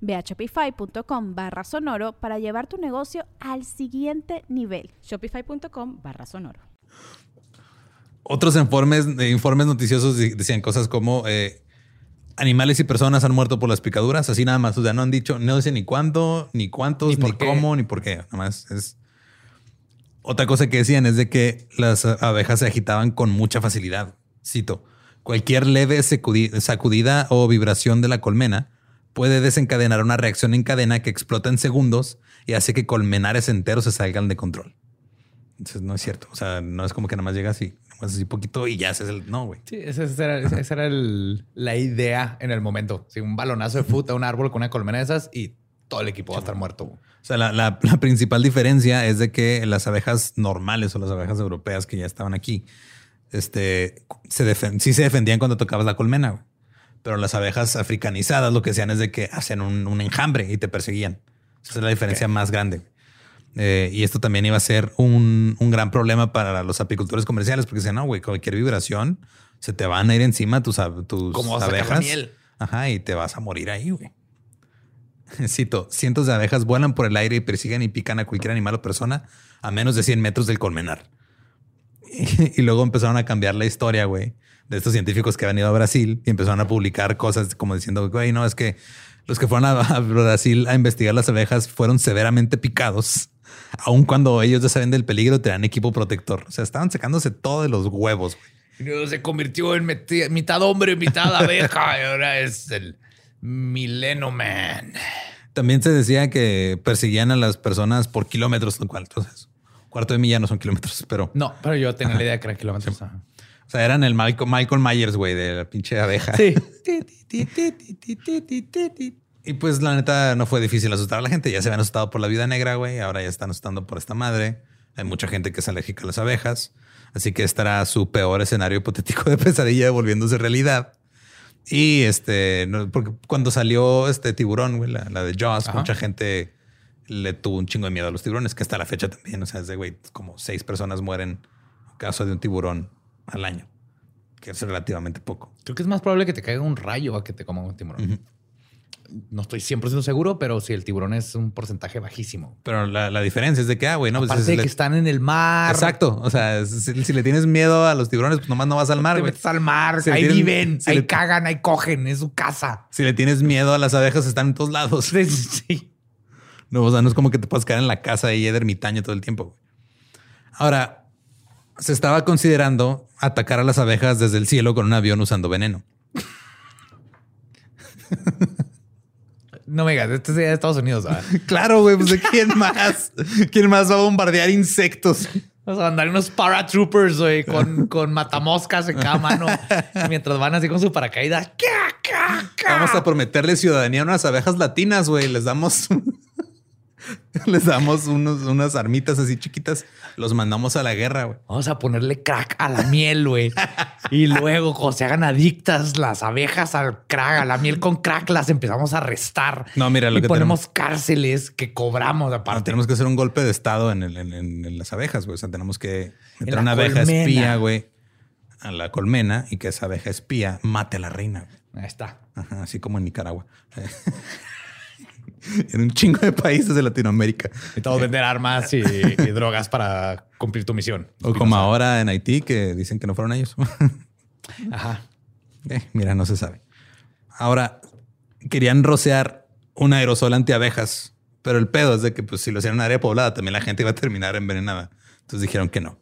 Ve a shopify.com barra sonoro para llevar tu negocio al siguiente nivel. Shopify.com barra sonoro. Otros informes, informes noticiosos de- decían cosas como eh, animales y personas han muerto por las picaduras, así nada más. O sea, no han dicho, no dicen ni cuándo, ni cuántos, Ni ni, por cómo, ni por qué. Nada más es. Otra cosa que decían es de que las abejas se agitaban con mucha facilidad. Cito, cualquier leve sacudida o vibración de la colmena puede desencadenar una reacción en cadena que explota en segundos y hace que colmenares enteros se salgan de control. Entonces no es cierto. O sea, no es como que nada más llegas y nomás así poquito y ya haces el no, güey. Sí, esa, era, esa era el- la idea en el momento. Sí, un balonazo de fruta, un árbol con una colmena de esas y todo el equipo va a estar muerto. O sea, la, la- la principal diferencia es de que las abejas normales o las abejas europeas que ya estaban aquí, este, se sí se defendían cuando tocabas la colmena. Pero las abejas africanizadas lo que hacían es de que hacían un, un enjambre y te perseguían. Esa es la diferencia más grande. Eh, y esto también iba a ser un, un, gran problema para los apicultores comerciales porque decían, no, güey, cualquier vibración se te van a ir encima tus, tus abejas. Miel? Ajá, y te vas a morir ahí, güey. *laughs* Cito, cientos de abejas vuelan por el aire y persiguen y pican a cualquier animal o persona a menos de 100 metros del colmenar. *laughs* Y, luego empezaron a cambiar la historia, güey, de estos científicos que han ido a Brasil y empezaron a publicar cosas como diciendo, güey, no, es que los que fueron a, Brasil a investigar las abejas fueron severamente picados, aun cuando ellos ya saben del peligro, tenían equipo protector. O sea, estaban sacándose todo de los huevos, güey. Se convirtió en mitad hombre, mitad abeja y ahora es el Mileno Man. También se decía que perseguían a las personas por kilómetros, lo cual entonces cuarto de milla no son kilómetros, pero no, pero yo tenía la idea que eran kilómetros. O sea, eran el Michael, Michael Myers, güey, de la pinche abeja. Sí. y pues la neta no fue difícil asustar a la gente. Ya se habían asustado por la vida negra, güey. Ahora ya están asustando por esta madre. Hay mucha gente que es alérgica a las abejas. Así que estará su peor escenario hipotético de pesadilla volviéndose realidad. Y este, porque cuando salió este tiburón, güey, la, de Jaws, mucha gente le tuvo un chingo de miedo a los tiburones, que hasta la fecha también, o sea, es de, güey, como seis personas mueren en caso de un tiburón al año, que es relativamente poco. Creo que es más probable que te caiga un rayo a que te coma un tiburón. No estoy 100% seguro, pero si el tiburón es un porcentaje bajísimo. Pero la, diferencia es de que, ah, güey, no, pues Aparte que están en el mar. Exacto. O sea, si, le tienes miedo a los tiburones, pues nomás no vas al mar, güey. al mar, ahí viven, ahí cagan, ahí cogen, es su casa. Si le tienes miedo a las abejas, están en todos lados. Sí. No, o sea, no es como que te puedas quedar en la casa y de ermitaño todo el tiempo. Ahora, se estaba considerando atacar a las abejas desde el cielo con un avión usando veneno. No me digas, este es de Estados Unidos. *laughs* claro, güey, pues de quién más? ¿Quién más va a bombardear insectos? Vamos a mandar unos paratroopers, güey, con, con matamoscas en cada mano mientras van así con su paracaídas. Vamos a prometerle ciudadanía a unas abejas latinas, güey. Les damos *laughs* Les damos unos, unas armitas así chiquitas, los mandamos a la guerra, güey. Vamos a ponerle crack a la miel, güey. y luego, cuando se hagan adictas las abejas al crack, a la miel con crack, las empezamos a arrestar. No, mira, lo y que ponemos cárceles que cobramos aparte. tenemos que hacer un golpe de estado en, las abejas, güey. O sea, tenemos que entrar una abeja espía, güey, a la colmena y que esa abeja espía mate a la reina. Ahí está. así como en Nicaragua. *laughs* *laughs* en un chingo de países de Latinoamérica. Necesitamos vender armas y, drogas para cumplir tu misión. O como ahora en Haití, que dicen que no fueron ellos. *laughs* Ajá. Eh, mira, no se sabe. Ahora, querían rociar un aerosol anti-abejas, pero el pedo es de que pues, si lo hacían en área poblada, también la gente iba a terminar envenenada. Entonces dijeron que no.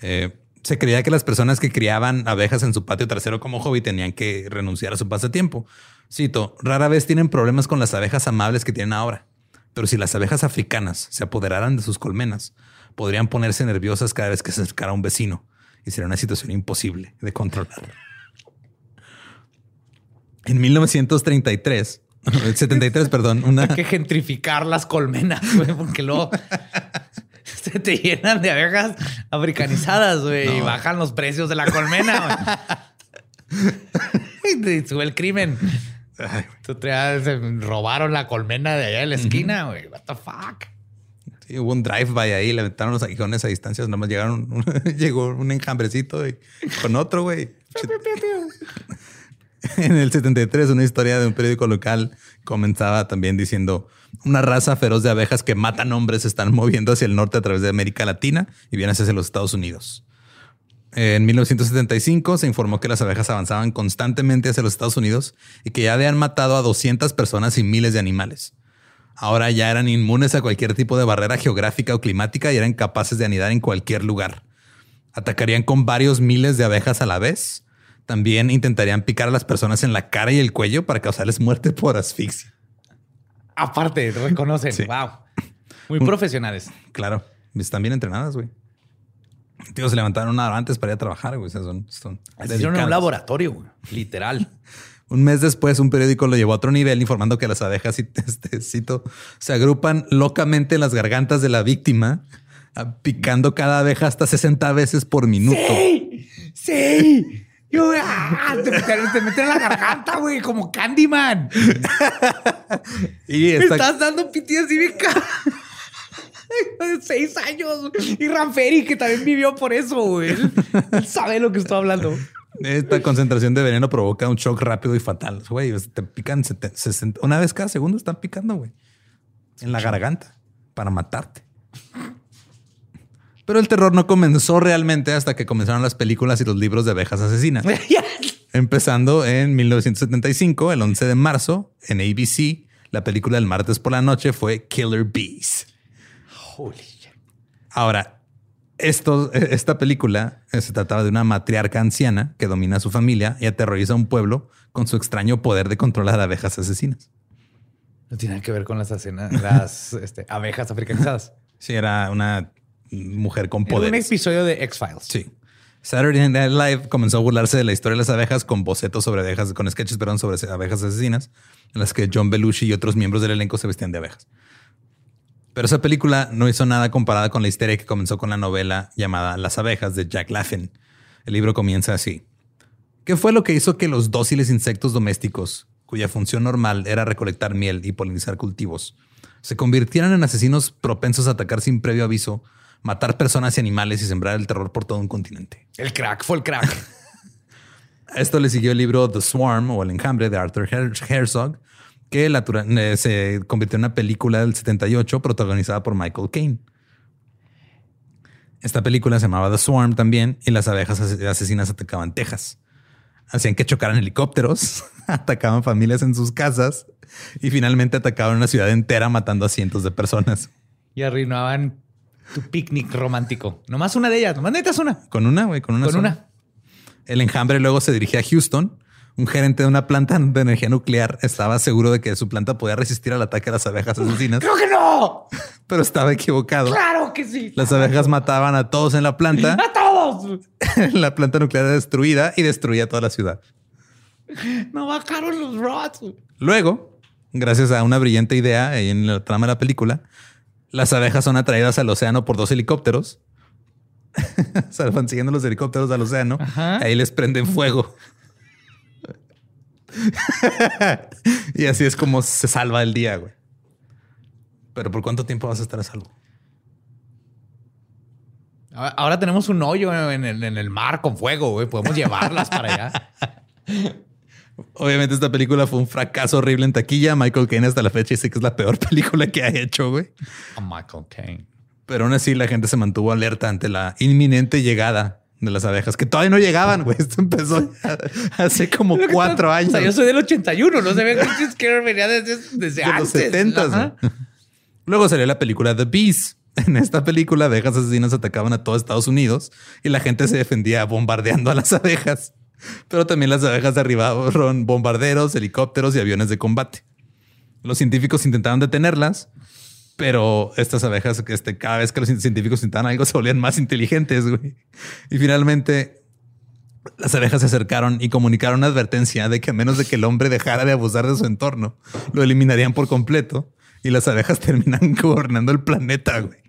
Eh, se creía que las personas que criaban abejas en su patio trasero como hobby tenían que renunciar a su pasatiempo. Cito, rara vez tienen problemas con las abejas amables que tienen ahora, pero si las abejas africanas se apoderaran de sus colmenas, podrían ponerse nerviosas cada vez que se acercara a un vecino y sería una situación imposible de controlar. En 1933, 73, *laughs* perdón, una... Hay que gentrificar las colmenas, porque luego se te llenan de abejas africanizadas, güey, y bajan los precios de la colmena. *laughs* *laughs* y sube el crimen. Se robaron la colmena de allá en la esquina, güey. What the fuck. hubo un drive-by ahí, le metieron los aguijones a distancias, nomás llegaron, *laughs* llegó un enjambrecito y con otro, güey. en el 73, una historia de un periódico local comenzaba también diciendo una raza feroz de abejas que matan hombres se están moviendo hacia el norte a través de América Latina y vienen hacia los Estados Unidos. En 1975 se informó que las abejas avanzaban constantemente hacia los Estados Unidos y que ya habían matado a 200 personas y miles de animales. Ahora ya eran inmunes a cualquier tipo de barrera geográfica o climática y eran capaces de anidar en cualquier lugar. Atacarían con varios miles de abejas a la vez. También intentarían picar a las personas en la cara y el cuello para causarles muerte por asfixia. Aparte, reconocen. Wow. Muy profesionales. Claro. Están bien entrenadas, güey. Tío, se levantaron una hora antes para ir a trabajar, güey. O sea, son, son Hicieron un laboratorio, güey. Literal. *laughs* un mes después, un periódico lo llevó a otro nivel informando que las abejas, *laughs* este, cito, se agrupan locamente en las gargantas de la víctima, picando cada abeja hasta 60 veces por minuto. ¡Sí! ¡Sí! Yo, ah, te meten, te meten en la garganta, güey, como Candyman. *laughs* Y Me estás dando ca- de *laughs* seis años. Y Ranferi, que también vivió por eso, güey. Él, él sabe lo que estoy hablando. Esta concentración de veneno provoca un shock rápido y fatal. Güey, te pican sete- 60 una vez cada segundo están picando, güey. En la garganta para matarte. Pero el terror no comenzó realmente hasta que comenzaron las películas y los libros de abejas asesinas. *laughs* Empezando en 1975, el 11 de marzo, en ABC, la película del martes por la noche fue Killer Bees. Holy shit. Ahora, esto, esta película eh, se trataba de una matriarca anciana que domina a su familia y aterroriza a un pueblo con su extraño poder de controlar abejas asesinas. No tiene nada que ver con las, *laughs* este, abejas africanizadas. Sí, era una mujer con Era un episodio de X-Files. Sí. Saturday Night Live comenzó a burlarse de la historia de las abejas con bocetos sobre abejas, con sketches, perdón, sobre abejas asesinas, en las que John Belushi y otros miembros del elenco se vestían de abejas. Pero esa película no hizo nada comparada con la histeria que comenzó con la novela llamada Las abejas de Jack Laffin. El libro comienza así. ¿Qué fue lo que hizo que los dóciles insectos domésticos, cuya función normal era recolectar miel y polinizar cultivos, se convirtieran en asesinos propensos a atacar sin previo aviso, matar personas y animales y sembrar el terror por todo un continente? El crack fue el crack. *laughs* A esto le siguió el libro The Swarm o El Enjambre de Arthur Her- Herzog, que la eh, se convirtió en una película del 78 protagonizada por Michael Caine. Esta película se llamaba The Swarm también y las abejas ase- asesinas atacaban Texas. Hacían que chocaran helicópteros, *laughs* atacaban familias en sus casas y finalmente atacaban una ciudad entera matando a cientos de personas. y arruinaban tu picnic romántico. Nomás una de ellas. Nomás necesitas una. Con una, güey, con una. Con sola. una. El enjambre luego se dirigía a Houston. Un gerente de una planta de energía nuclear estaba seguro de que su planta podía resistir al ataque de las abejas asesinas, ¡Creo que no! *laughs* pero estaba equivocado. ¡Claro que sí! Las abejas mataban a todos en la planta. ¡A todos! *laughs* la planta nuclear era destruida y destruía toda la ciudad. No bajaron los rods. Luego, gracias a una brillante idea en la trama de la película, las abejas son atraídas al océano por dos helicópteros. *laughs* o sea, van siguiendo los helicópteros al océano. Ajá. Ahí les prenden fuego. *laughs* y así es como se salva el día, güey. Pero ¿por cuánto tiempo vas a estar a salvo? Ahora tenemos un hoyo en el, en el mar con fuego, güey. Podemos llevarlas para allá. *laughs* Obviamente esta película fue un fracaso horrible en taquilla. Michael Caine hasta la fecha dice que es la peor *laughs* película que ha hecho, güey. A Michael Caine. Pero aún así la gente se mantuvo alerta ante la inminente llegada de las abejas, que todavía no llegaban, güey. Esto empezó hace como cuatro O años. sea, yo soy del 81. No se ve *laughs* que Scare venía desde, desde de antes. los 70. Ajá. Luego salió la película The Bees. En esta película, abejas asesinas atacaban a todo Estados Unidos y la gente se defendía bombardeando a las abejas. Pero también las abejas derribaron bombarderos, helicópteros y aviones de combate. Los científicos intentaron detenerlas, pero estas abejas, este, cada vez que los científicos intentaban algo, *laughs* se volvían más inteligentes. Güey. Y finalmente, las abejas se acercaron y comunicaron una advertencia de que a menos de que el hombre dejara de abusar de su entorno, lo eliminarían por completo y las abejas *laughs* terminan gobernando el planeta. Güey.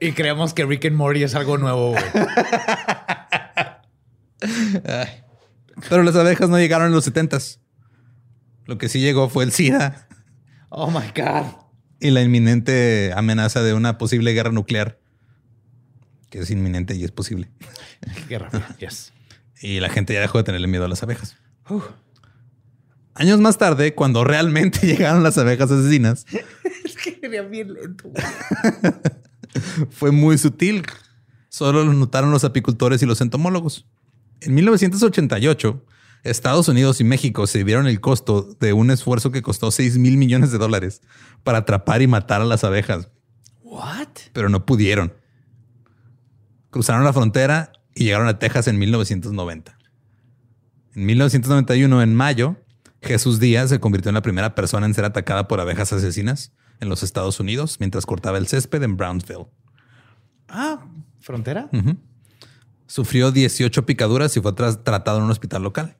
Y, y creemos que Rick and Morty es algo nuevo, güey. *laughs* Pero las abejas no llegaron en los 70s. Lo que sí llegó fue el SIDA Oh my God. y la inminente amenaza de una posible guerra nuclear, que es inminente y es posible. Guerra Yes. Y la gente ya dejó de tenerle miedo a las abejas. Años más tarde, cuando realmente *laughs* llegaron las abejas asesinas, *laughs* Es que sería bien lento. *laughs* fue muy sutil. Solo lo notaron los apicultores y los entomólogos. En 1988, Estados Unidos y México se dieron el costo de un esfuerzo que costó 6 mil millones de dólares para atrapar y matar a las abejas, What? pero no pudieron. Cruzaron la frontera y llegaron a Texas en 1990. En 1991, en mayo, Jesús Díaz se convirtió en la primera persona en ser atacada por abejas asesinas en los Estados Unidos mientras cortaba el césped en Brownsville. Ah, frontera. Sufrió 18 picaduras y fue tratado en un hospital local.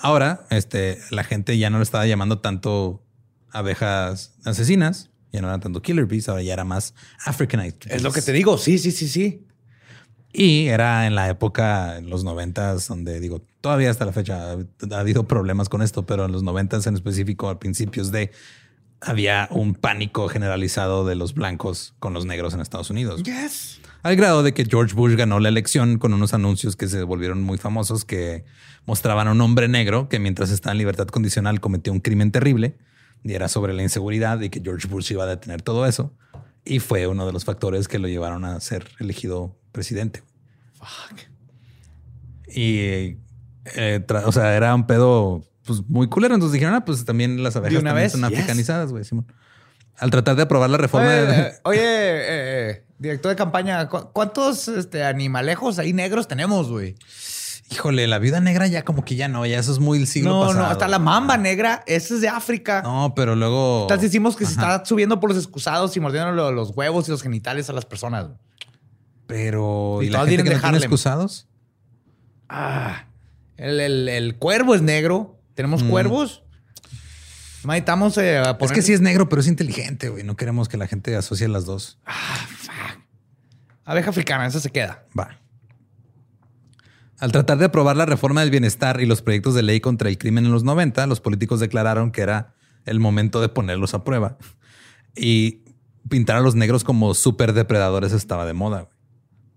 Ahora, este, la gente ya no le estaba llamando tanto abejas asesinas, Ya no eran tanto killer bees, ahora ya era más Africanite. Es lo que te digo. Sí, sí, sí, sí. Y era en la época, en los noventas, donde digo, todavía hasta la fecha ha, ha habido problemas con esto, pero en los noventas en específico, a principios de, había un pánico generalizado de los blancos con los negros en Estados Unidos. Yes. Al grado de que George Bush ganó la elección con unos anuncios que se volvieron muy famosos que mostraban a un hombre negro que mientras estaba en libertad condicional cometió un crimen terrible y era sobre la inseguridad y que George Bush iba a detener todo eso. Y fue uno de los factores que lo llevaron a ser elegido presidente. Fuck. Y, eh, o sea, era un pedo pues, muy culero. Entonces dijeron, ah, pues también las abejas también vez? son Yes. africanizadas, güey, Simón. Al tratar de aprobar la reforma Oye, de... eh, oye, eh, director de campaña, ¿cu- ¿cuántos este, animalejos ahí negros tenemos, güey? Híjole, la viuda negra ya como que ya no, ya eso es muy el siglo No, pasado. no, hasta la mamba negra, esa es de África. No, pero luego... Entonces decimos que se está subiendo por los excusados y mordiendo lo- los huevos y los genitales a las personas. Pero... Y ¿Y, la gente que no tiene excusados? Ah, el, el- el cuervo es negro. ¿Tenemos Mm. cuervos? Necesitamos eh, a Es poner... que sí es negro, pero es inteligente, güey. No queremos que la gente asocie las dos. Abeja africana, esa se queda. Va. Al tratar de aprobar la reforma del bienestar y los proyectos de ley contra el crimen en los 90, los políticos declararon que era el momento de ponerlos a prueba. Y pintar a los negros como súper depredadores estaba de moda. güey.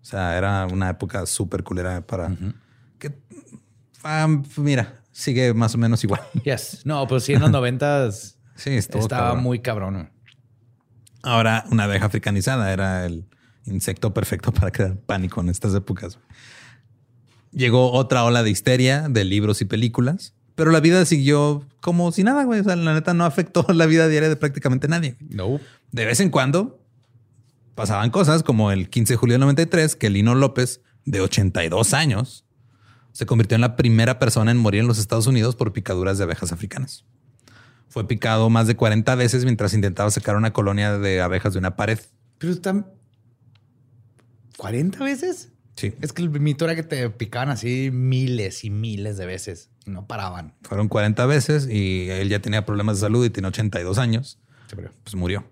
O sea, era una época súper culera para... que, ah, mira, sigue más o menos igual. *laughs* Yes. No, pero sí en los noventas *laughs* Sí, estaba cabrón. muy cabrón. Ahora, una abeja africanizada era el insecto perfecto para crear pánico en estas épocas. Llegó otra ola de histeria de libros y películas, pero la vida siguió como si nada, güey. O sea, la neta no afectó *laughs* la vida diaria de prácticamente nadie. No. De vez en cuando pasaban cosas como el 15 de julio del 93, que Lino López, de 82 años, se convirtió en la primera persona en morir en los Estados Unidos por picaduras de abejas africanas. Fue picado más de 40 veces mientras intentaba sacar una colonia de abejas de una pared. Pero están... ¿40 veces? Sí. Es que el mito era que te picaban así miles y miles de veces. y No paraban. Fueron 40 veces y él ya tenía problemas de salud y tiene 82 años. Se murió. Pues murió.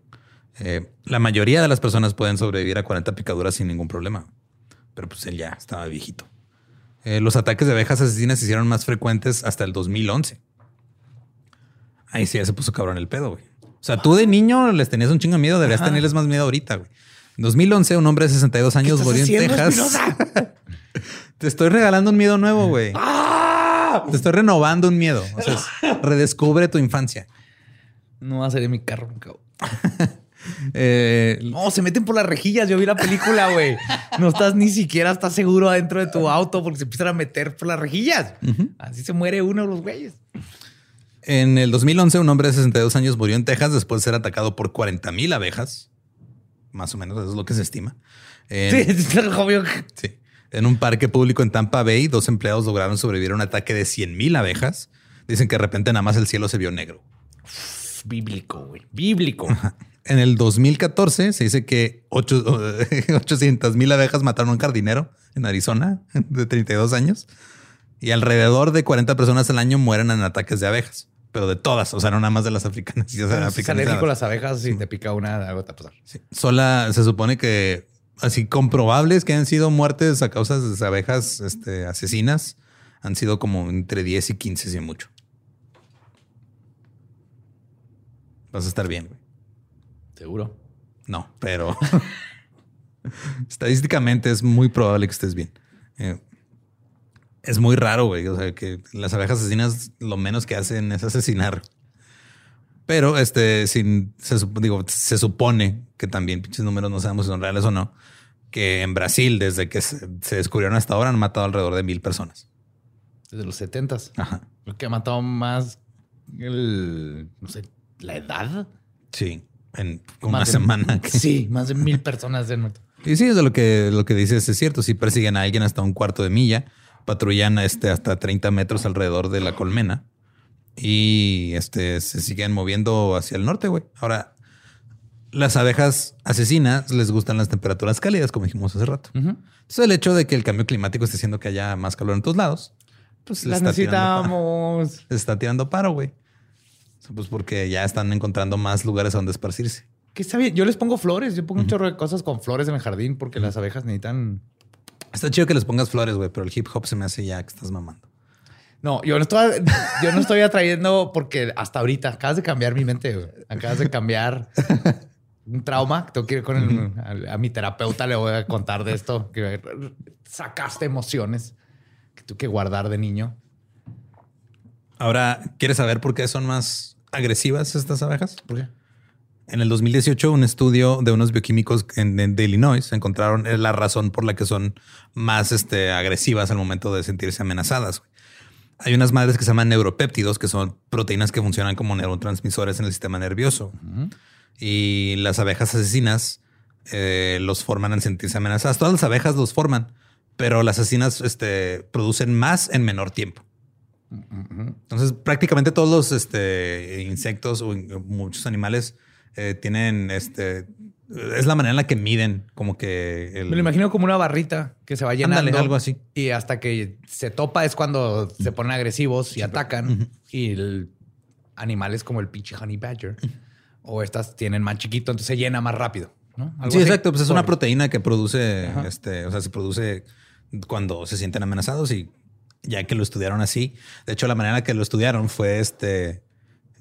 Eh, la mayoría de las personas pueden sobrevivir a 40 picaduras sin ningún problema. Pero pues él ya estaba viejito. Eh, los ataques de abejas asesinas se hicieron más frecuentes hasta el 2011. Ahí sí ya se puso cabrón el pedo, güey. O sea, tú de niño les tenías un chingo de miedo, deberías tenerles más miedo ahorita, güey. En 2011, un hombre de 62 años murió en Texas. *laughs* Te estoy regalando un miedo nuevo, güey. *laughs* ¡Ah! Te estoy renovando un miedo. O sea, es- *laughs* redescubre tu infancia. No va a salir mi carro nunca. Eh, No, se meten por las rejillas. Yo vi la película, güey. No estás ni siquiera estás seguro adentro de tu auto porque se empiezan a meter por las rejillas. Así se muere uno de los güeyes. en el 2011, un hombre de 62 años murió en Texas después de ser atacado por 40 mil abejas. Más o menos, eso es lo que se estima. En, Sí, es obvio. sí. En un parque público en Tampa Bay, dos empleados lograron sobrevivir a un ataque de 100 mil abejas. Dicen que de repente nada más el cielo se vio negro. Bíblico, güey. Bíblico. En el 2014 se dice que 800 *laughs* mil abejas mataron a un jardinero en Arizona *laughs* de 32 años y alrededor de 40 personas al año mueren en ataques de abejas, pero de todas, o sea, no nada más de las africanas. *laughs* y, Si las abejas, si te pica una, algo te va a pasar. Sí. Sola se supone que así comprobables que han sido muertes a causa de abejas este, asesinas han sido como entre 10 y 15 si mucho. Vas a estar bien, güey. Seguro. No, pero *laughs* estadísticamente es muy probable que estés bien. Eh, es muy raro, güey. O sea, que las abejas asesinas lo menos que hacen es asesinar. Pero este, sin, se, digo, se supone que también pinches números no sabemos si son reales o no. Que en Brasil, desde que se, se descubrieron hasta ahora, han matado alrededor de mil personas. Desde los 70 Ajá. Creo que ha matado más el, no sé, la edad. Sí. En una de- semana. que- Sí, más de mil personas han muerto. Y sí, eso lo que, lo que dices es cierto. Si persiguen a alguien hasta un cuarto de milla, patrullan este, hasta 30 metros alrededor de la colmena y este, se siguen moviendo hacia el norte, güey. Ahora, las abejas asesinas les gustan las temperaturas cálidas, como dijimos hace rato. Entonces, el hecho de que el cambio climático esté haciendo que haya más calor en todos lados, pues Las está tirando necesitamos. *laughs* Les está tirando paro, güey. Pues porque ya están encontrando más lugares a donde esparcirse. Que está bien. Yo les pongo flores. Yo pongo un chorro de cosas con flores en el jardín porque las abejas necesitan. Está chido que les pongas flores, güey, pero el hip hop se me hace ya que estás mamando. No, yo no estoy, yo no estoy atrayendo porque hasta ahorita acabas de cambiar mi mente. güey. Acabas de cambiar un trauma. Tengo que ir con el- a, a mi terapeuta. Le voy a contar de esto. Que sacaste emociones que tuve que guardar de niño. Ahora, ¿quieres saber por qué son más agresivas estas abejas? ¿Por qué? En el 2018, un estudio de unos bioquímicos en, en- de Illinois encontraron la razón por la que son más este, agresivas al momento de sentirse amenazadas. Hay unas madres que se llaman neuropéptidos, que son proteínas que funcionan como neurotransmisores en el sistema nervioso. Y las abejas asesinas eh, los forman al sentirse amenazadas. Todas las abejas los forman, pero las asesinas este, producen más en menor tiempo. Entonces, prácticamente todos los este, insectos o muchos animales eh, tienen este. Es la manera en la que miden, como que. El, Me lo imagino como una barrita que se va llenando. Ándale, algo así. Y hasta que se topa es cuando se ponen agresivos y atacan. Y el animales como el pinche honey badger o estas tienen más chiquito, entonces se llena más rápido. ¿no? Sí, así. exacto. Pues es una proteína que produce, Ajá. este, o sea, se produce cuando se sienten amenazados y ya que lo estudiaron así. De hecho, la manera en la que lo estudiaron fue este.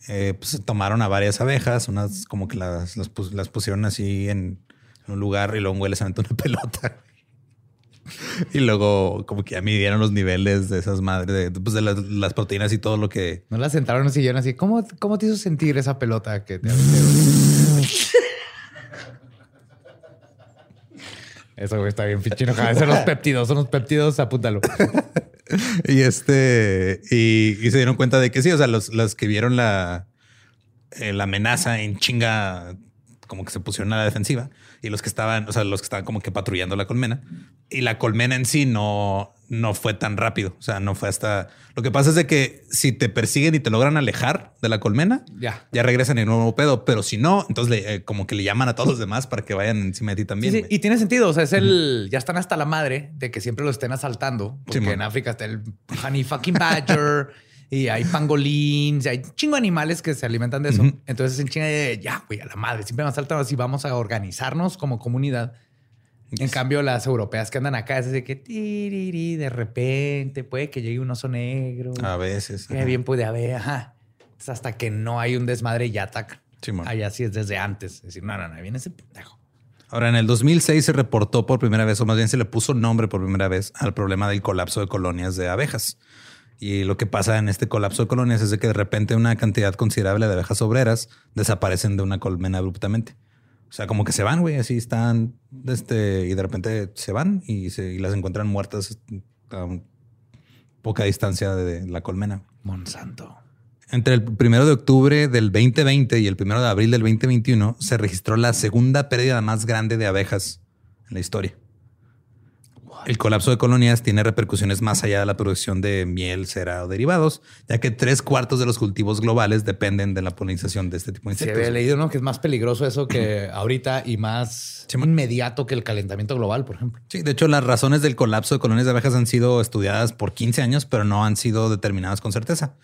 eh, pues tomaron a varias abejas, unas como que las, las, pus- las pusieron así en, en un lugar y luego un güey les aventó una *laughs* pelota. Y luego como que ya midieron los niveles de esas madres, de, pues, de las, las proteínas y todo lo que... No la sentaron en un sillón así. ¿Cómo, ¿Cómo te hizo sentir esa pelota que te aventé? *laughs* Eso güey, está bien pinche enojada. Son los péptidos, son los péptidos, apúntalo. *laughs* Y este, y, se dieron cuenta de que sí, o sea, los, las que vieron la, eh, la amenaza en chinga, como que se pusieron a la defensiva, y los que estaban, o sea, los que estaban como que patrullando la colmena, y la colmena en sí no, no fue tan rápido, o sea, no fue hasta... Lo que pasa es de que si te persiguen y te logran alejar de la colmena, Ya. ya regresan en un nuevo pedo, pero si no, entonces le- eh, como que le llaman a todos los demás para que vayan encima de ti también. sí, y tiene sentido. O sea, es el. Ya están hasta la madre de que siempre lo estén asaltando. Porque en África está el honey fucking badger y hay pangolins, y hay chingo animales que se alimentan de eso. Entonces, en chinga de ya, güey, a la madre, siempre nos asaltan así. Vamos a organizarnos como comunidad. En cambio, las europeas que andan acá es así que tiriri, de repente puede que llegue un oso negro. A veces. Ajá. bien puede haber. Ajá. Entonces, hasta que no hay un desmadre ya atacan. Simón. Allá sí es desde antes. Es decir, no, no, no, viene ese pendejo. Ahora, en el 2006 se reportó por primera vez, o más bien se le puso nombre por primera vez al problema del colapso de colonias de abejas. Y lo que pasa en este colapso de colonias es de que de repente una cantidad considerable de abejas obreras desaparecen de una colmena abruptamente. O sea, como que se van, güey, así están, este, y de repente se van y, se, y las encuentran muertas a poca distancia de la colmena. Monsanto. Entre el primero de octubre del 2020 y el primero de abril del 2021 se registró la segunda pérdida más grande de abejas en la historia. El colapso de colonias tiene repercusiones más allá de la producción de miel, cera o derivados, ya que tres cuartos de los cultivos globales dependen de la polinización de este tipo de Se insectos. había leído, ¿no? Que es más peligroso eso que *clears throat* ahorita y más inmediato que el calentamiento global, por ejemplo. Sí, de hecho, las razones del colapso de colonias de abejas han sido estudiadas por 15 años, pero no han sido determinadas con certeza.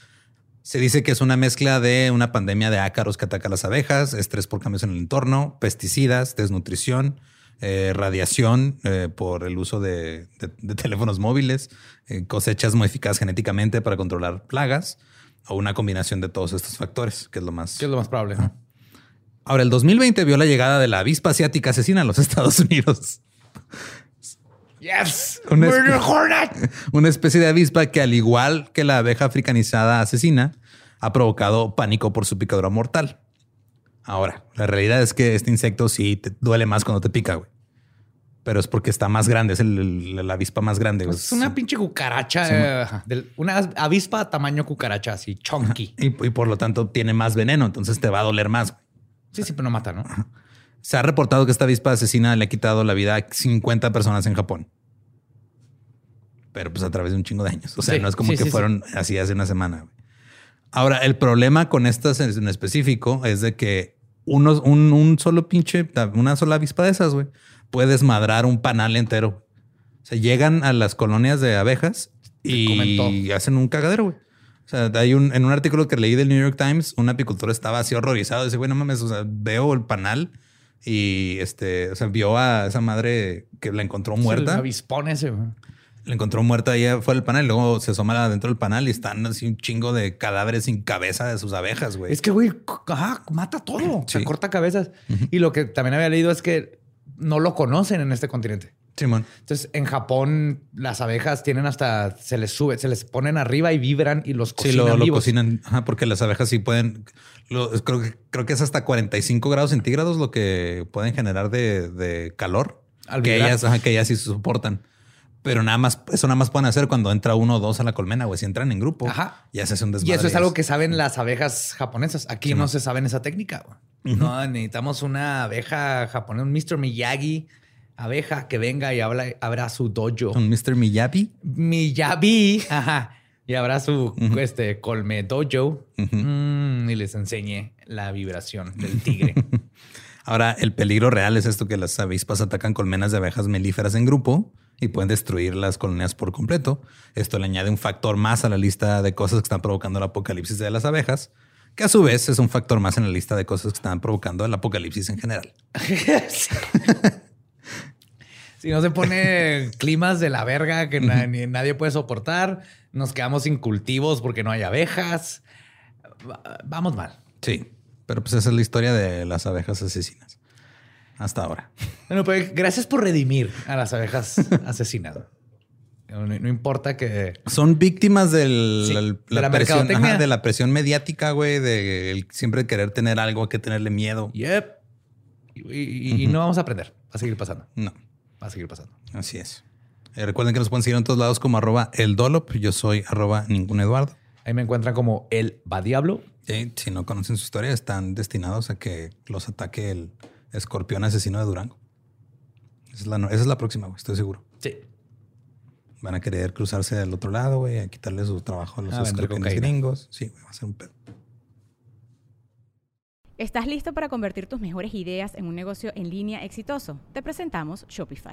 Se dice que es una mezcla de una pandemia de ácaros que ataca a las abejas, estrés por cambios en el entorno, pesticidas, desnutrición, eh, radiación eh, por el uso de, de- de teléfonos móviles, eh, cosechas modificadas genéticamente para controlar plagas o una combinación de todos estos factores, que es lo más Que es lo más probable. Ahora, el 2020 vio la llegada de la avispa asiática asesina a los *laughs* Estados Unidos. Yes. *laughs* Una espe-. *laughs* Una especie de avispa que, al igual que la abeja africanizada asesina, ha provocado pánico por su picadura mortal. Ahora, la realidad es que este insecto sí te duele más cuando te pica, güey. Pero es porque está más grande, es el- el- la avispa más grande. güey. Es una pinche cucaracha. eh, una avispa tamaño cucaracha, así chunky. y, y por lo tanto tiene más veneno, entonces te va a doler más. güey. Sí, sí, pero no mata, ¿no? Se ha reportado que esta avispa asesina le ha quitado la vida a 50 personas en Japón. Pero pues a través de un chingo de años. O sea, Sí, no es como sí, que fueron así hace una semana. güey. Ahora, el problema con estas en específico es de que unos, un, un solo pinche, una sola avispa de esas, güey, puede desmadrar un panal entero. O sea, llegan a las colonias de abejas y hacen un cagadero, güey. O sea, hay un, en un artículo que leí del New York Times, un apicultor estaba así horrorizado. Dice, güey, no mames, o sea, veo el panal y este, o sea, vio a esa madre que la encontró muerta. El avispón ese. güey. La encontró muerta ahí fuera del panal y luego se asoma dentro del panal y están así un chingo de cadáveres sin cabeza de sus abejas, güey. Es que, güey, ajá, mata todo. Sí. Se corta cabezas. Y lo que también había leído es que no lo conocen en este continente. Simón. Entonces, en Japón, las abejas tienen hasta, se les sube, se les ponen arriba y vibran y los Sí, cocinan lo, lo vivos. cocinan, ajá, porque las abejas sí pueden, lo- creo, que, creo que es hasta 45 grados centígrados lo que pueden generar de, de calor, Al que ellas, ajá, que ellas sí soportan. Pero nada más, eso nada más pueden hacer cuando entra uno o dos a la colmena, güey. Si entran en grupo, Ajá. ya se hace un desmadre. Y eso es algo que saben las abejas japonesas. Aquí Sí, no se saben esa técnica. No, necesitamos una abeja japonesa, un Mr. Miyagi abeja que venga y habla, abra su dojo. Un Mr. Miyabi. Miyabi, *laughs* ajá, y abra su este, colme dojo mm, y les enseñe la vibración del tigre. *laughs* Ahora, el peligro real es esto que las avispas atacan colmenas de abejas melíferas en grupo y pueden destruir las colonias por completo. Esto le añade un factor más a la lista de cosas que están provocando el apocalipsis de las abejas, que a su vez es un factor más en la lista de cosas que están provocando el apocalipsis en general. *laughs* si no se pone climas de la verga que na- ni nadie puede soportar, nos quedamos sin cultivos porque no hay abejas. Va- Vamos mal. Sí, pero pues esa es la historia de las abejas asesinas. Hasta ahora. Bueno, pues gracias por redimir a las abejas *laughs* asesinas. No, no importa que Son víctimas del, Sí, el- de la presión, ajá, de la presión mediática, güey, de el siempre querer tener algo, que tenerle miedo. Yep. Y, y- y no vamos a aprender. Va a seguir pasando. No. Va a seguir pasando. Así es. Eh, recuerden que nos pueden seguir en todos lados como arroba el dolop. Yo soy arroba ningún Eduardo. Ahí me encuentran como el va diablo. Si no conocen su historia, están destinados a que los ataque el escorpión asesino de Durango. Esa es la, no- esa es la próxima, güey, estoy seguro. Sí. Van a querer cruzarse del otro lado, güey, a quitarle su trabajo a los A vender escorpiones gringos. Sí, güey, va a ser un pedo. ¿Estás listo para convertir tus mejores ideas en un negocio en línea exitoso? Te presentamos Shopify.